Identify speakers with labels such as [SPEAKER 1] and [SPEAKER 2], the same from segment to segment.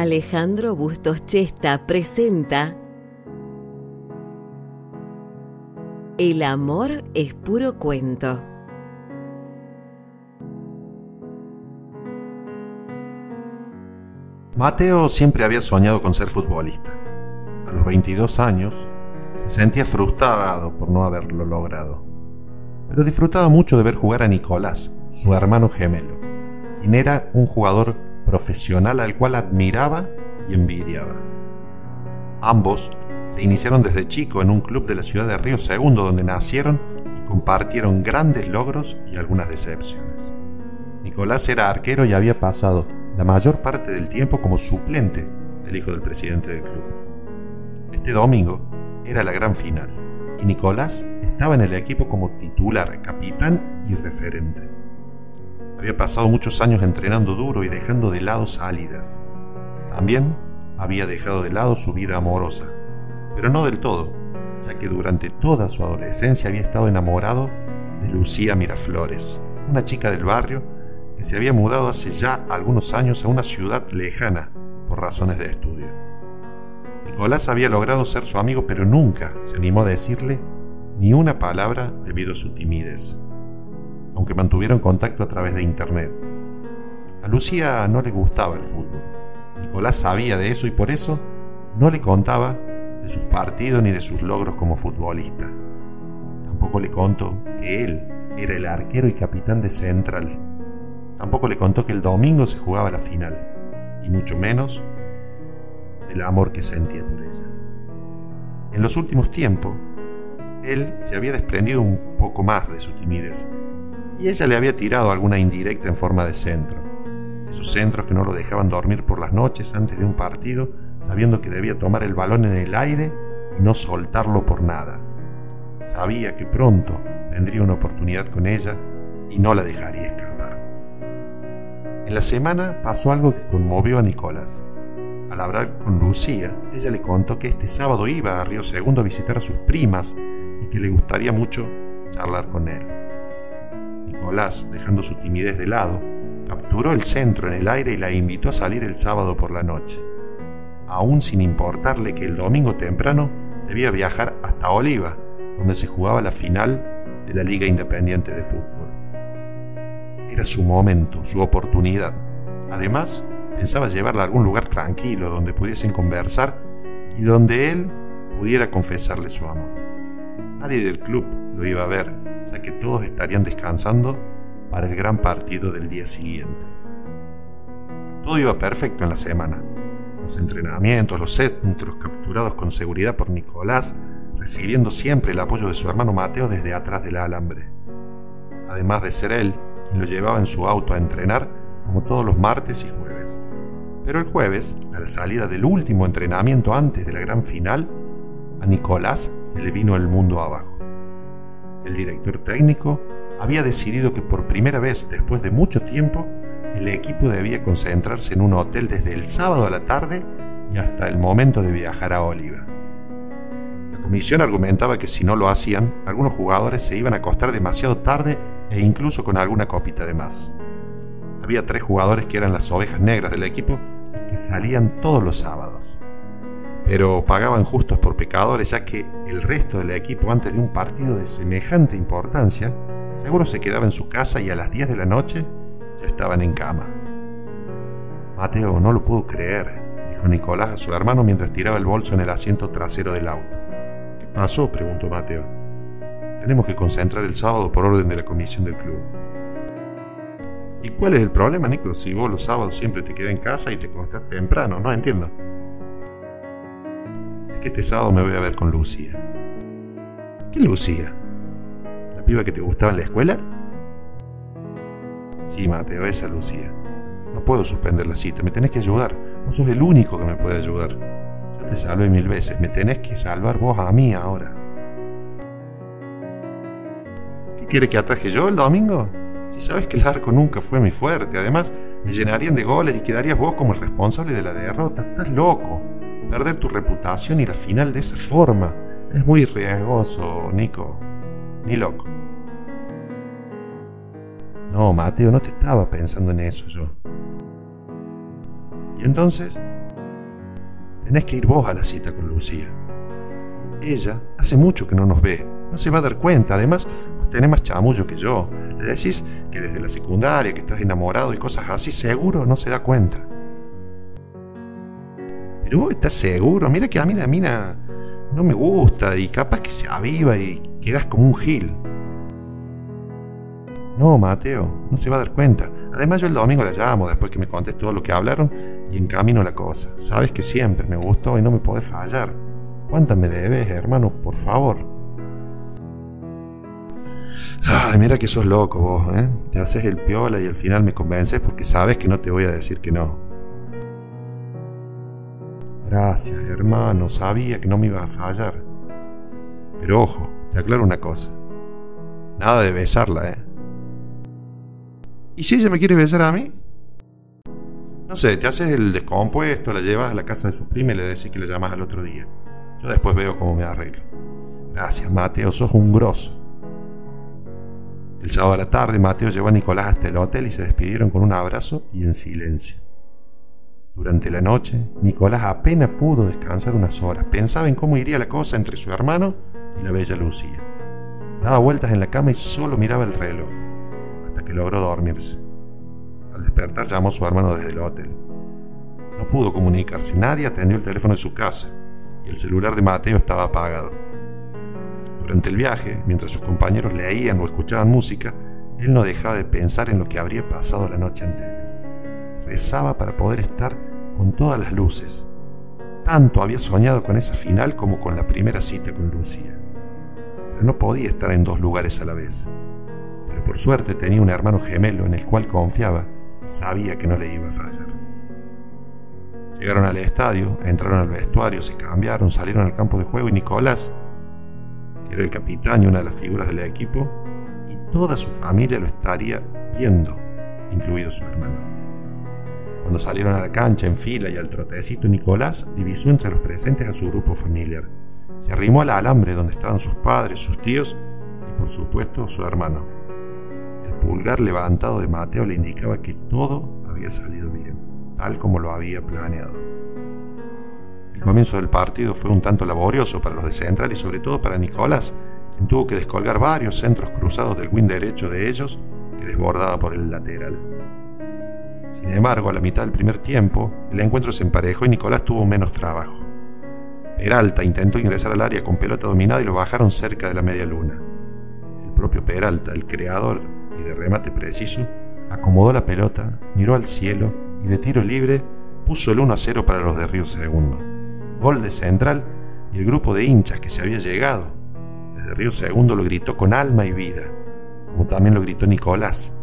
[SPEAKER 1] Alejandro Bustos Chesta presenta El amor es puro cuento.
[SPEAKER 2] Mateo siempre había soñado con ser futbolista. A los 22 años se sentía frustrado por no haberlo logrado. Pero disfrutaba mucho de ver jugar a Nicolás, su hermano gemelo, quien era un jugador profesional al cual admiraba y envidiaba. Ambos se iniciaron desde chico en un club de la ciudad de Río Segundo donde nacieron y compartieron grandes logros y algunas decepciones. Nicolás era arquero y había pasado la mayor parte del tiempo como suplente del hijo del presidente del club. Este domingo era la gran final y Nicolás estaba en el equipo como titular, capitán y referente. Había pasado muchos años entrenando duro y dejando de lado salidas. También había dejado de lado su vida amorosa, pero no del todo, ya que durante toda su adolescencia había estado enamorado de Lucía Miraflores, una chica del barrio que se había mudado hace ya algunos años a una ciudad lejana por razones de estudio. Nicolás había logrado ser su amigo, pero nunca se animó a decirle ni una palabra debido a su timidez, aunque mantuvieron contacto a través de internet. A Lucía no le gustaba el fútbol. Nicolás sabía de eso y por eso no le contaba de sus partidos ni de sus logros como futbolista. Tampoco le contó que él era el arquero y capitán de Central. Tampoco le contó que el domingo se jugaba la final, y mucho menos del amor que sentía por ella. En los últimos tiempos, él se había desprendido un poco más de su timidez, y ella le había tirado alguna indirecta en forma de centro, esos centros que no lo dejaban dormir por las noches antes de un partido sabiendo que debía tomar el balón en el aire y no soltarlo por nada. Sabía que pronto tendría una oportunidad con ella y no la dejaría escapar. En la semana pasó algo que conmovió a Nicolás. Al hablar con Lucía, ella le contó que este sábado iba a Río Segundo a visitar a sus primas y que le gustaría mucho charlar con él. Nicolás, dejando su timidez de lado, capturó el centro en el aire y la invitó a salir el sábado por la noche aún sin importarle que el domingo temprano debía viajar hasta Oliva, donde se jugaba la final de la Liga Independiente de Fútbol. Era su momento, su oportunidad. Además, pensaba llevarla a algún lugar tranquilo donde pudiesen conversar y donde él pudiera confesarle su amor. Nadie del club lo iba a ver, ya que todos estarían descansando para el gran partido del día siguiente. Todo iba perfecto en la semana los entrenamientos, los centros capturados con seguridad por Nicolás, recibiendo siempre el apoyo de su hermano Mateo desde atrás del alambre. Además de ser él quien lo llevaba en su auto a entrenar como todos los martes y jueves. Pero el jueves, a la salida del último entrenamiento antes de la gran final, a Nicolás se le vino el mundo abajo. El director técnico había decidido que por primera vez después de mucho tiempo el equipo debía concentrarse en un hotel desde el sábado a la tarde y hasta el momento de viajar a Oliva. La comisión argumentaba que si no lo hacían, algunos jugadores se iban a acostar demasiado tarde e incluso con alguna copita de más. Había tres jugadores que eran las ovejas negras del equipo y que salían todos los sábados. Pero pagaban justos por pecadores ya que el resto del equipo antes de un partido de semejante importancia seguro se quedaba en su casa y a las 10 de la noche ya estaban en cama. Mateo, no lo puedo creer, dijo Nicolás a su hermano mientras tiraba el bolso en el asiento trasero del auto. ¿Qué pasó? preguntó Mateo. Tenemos que concentrar el sábado por orden de la comisión del club. ¿Y cuál es el problema, Nico? Si vos los sábados siempre te quedas en casa y te acostás temprano, no entiendo. Que este sábado me voy a ver con Lucía. ¿Qué Lucía? ¿La piba que te gustaba en la escuela? Sí, Mateo, esa Lucía. No puedo suspender la cita, me tenés que ayudar. Vos sos el único que me puede ayudar. Ya te salvé mil veces, me tenés que salvar vos a mí ahora. ¿Qué quiere que ataje yo el domingo? Si sabes que el arco nunca fue mi fuerte, además me llenarían de goles y quedarías vos como el responsable de la derrota. Estás loco. Perder tu reputación y la final de esa forma es muy riesgoso, Nico. Ni loco. No, Mateo, no te estaba pensando en eso yo. Y entonces, tenés que ir vos a la cita con Lucía. Ella hace mucho que no nos ve, no se va a dar cuenta, además vos tenés más chamullo que yo. Le decís que desde la secundaria, que estás enamorado y cosas así, seguro no se da cuenta. Pero estás seguro, mira que a mí mina no me gusta y capaz que se aviva y quedas como un gil. No, Mateo, no se va a dar cuenta. Además yo el domingo la llamo después que me contes todo lo que hablaron y encamino la cosa. Sabes que siempre me gustó y no me podés fallar. ¿Cuántas me debes, hermano? Por favor. Ay, mira que sos loco vos, ¿eh? Te haces el piola y al final me convences porque sabes que no te voy a decir que no. Gracias, hermano, sabía que no me iba a fallar. Pero ojo, te aclaro una cosa. Nada de besarla, ¿eh? ¿Y si ella me quiere besar a mí? No sé, te haces el descompuesto, la llevas a la casa de su prima y le decís que le llamas al otro día. Yo después veo cómo me arreglo. Gracias, Mateo, sos un grosso. El sábado a la tarde, Mateo llevó a Nicolás hasta el hotel y se despidieron con un abrazo y en silencio. Durante la noche, Nicolás apenas pudo descansar unas horas. Pensaba en cómo iría la cosa entre su hermano y la bella Lucía. Daba vueltas en la cama y solo miraba el reloj hasta que logró dormirse. Al despertar llamó a su hermano desde el hotel. No pudo comunicarse, nadie atendió el teléfono de su casa y el celular de Mateo estaba apagado. Durante el viaje, mientras sus compañeros leían o escuchaban música, él no dejaba de pensar en lo que habría pasado la noche anterior. Para poder estar con todas las luces. Tanto había soñado con esa final como con la primera cita con Lucía. Pero no podía estar en dos lugares a la vez pero por suerte tenía un hermano gemelo en el cual confiaba sabía que no le iba a fallar. Llegaron al estadio, entraron al vestuario, se cambiaron, salieron al campo de juego y Nicolás, que era el capitán y una de las figuras del equipo, y toda su familia lo estaría viendo, incluido su hermano. Cuando salieron a la cancha en fila y al trotecito, Nicolás divisó entre los presentes a su grupo familiar. Se arrimó al alambre donde estaban sus padres, sus tíos y por supuesto su hermano pulgar levantado de Mateo le indicaba que todo había salido bien, tal como lo había planeado. El comienzo del partido fue un tanto laborioso para los de Central y sobre todo para Nicolás, quien tuvo que descolgar varios centros cruzados del wing derecho de ellos que desbordaba por el lateral. Sin embargo, a la mitad del primer tiempo, el encuentro se emparejó y Nicolás tuvo menos trabajo. Peralta intentó ingresar al área con pelota dominada y lo bajaron cerca de la media luna. El propio Peralta, el creador y de remate preciso, acomodó la pelota, miró al cielo y de tiro libre puso el 1 a 0 para los de Río Segundo. Gol de Central y el grupo de hinchas que se había llegado desde Río Segundo lo gritó con alma y vida, como también lo gritó Nicolás,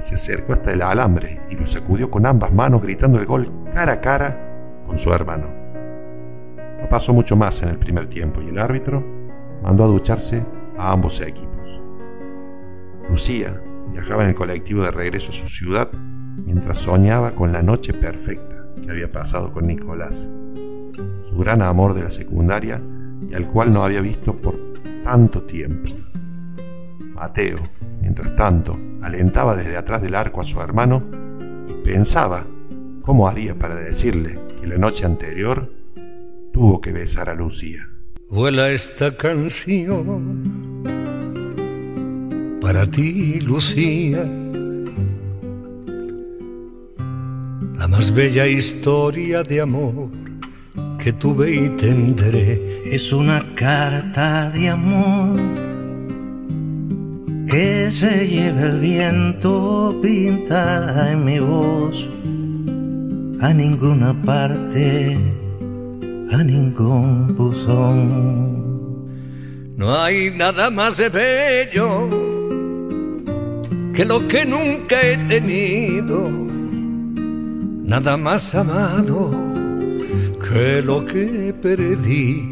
[SPEAKER 2] se acercó hasta el alambre y lo sacudió con ambas manos gritando el gol cara a cara con su hermano. No pasó mucho más en el primer tiempo y el árbitro mandó a ducharse a ambos equipos. Lucía, Viajaba en el colectivo de regreso a su ciudad mientras soñaba con la noche perfecta que había pasado con Nicolás, su gran amor de la secundaria y al cual no había visto por tanto tiempo. Mateo, mientras tanto, alentaba desde atrás del arco a su hermano y pensaba cómo haría para decirle que la noche anterior tuvo que besar a Lucía.
[SPEAKER 3] Vuela esta canción para ti, Lucía. La más bella historia de amor que tuve y tendré es una carta de amor que se lleva el viento pintada en mi voz a ninguna parte, a ningún buzón. No hay nada más de bello que lo que nunca he tenido, nada más amado que lo que perdí.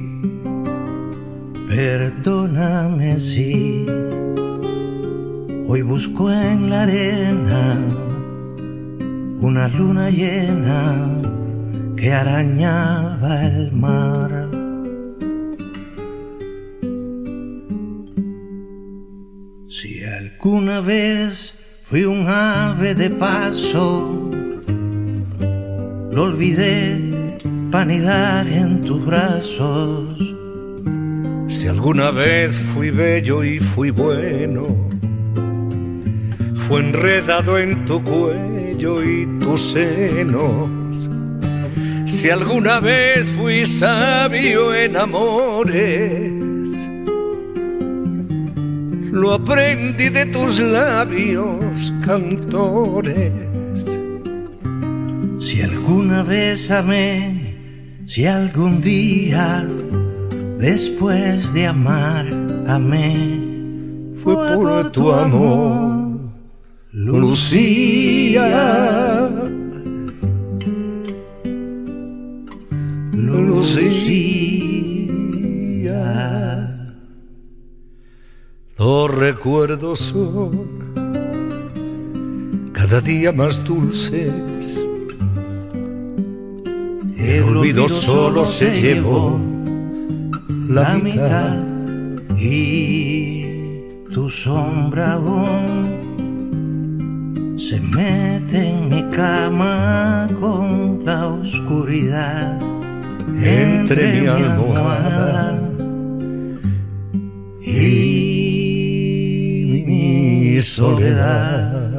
[SPEAKER 3] Perdóname si hoy busco en la arena una luna llena que arañaba el mar Una vez fui un ave de paso, lo olvidé, campanidad en tus brazos. Si alguna vez fui bello y fui bueno, fue enredado en tu cuello y tus senos. Si alguna vez fui sabio en amores, lo aprendí de tus labios cantores. Si alguna vez amé, si algún día después de amar amé, fue por tu amor, Lucía. Lucía. Los recuerdos son cada día más dulces. El olvido solo se llevó la mitad y tu sombra aún se mete en mi cama con la oscuridad entre mi almohada y mi soledad.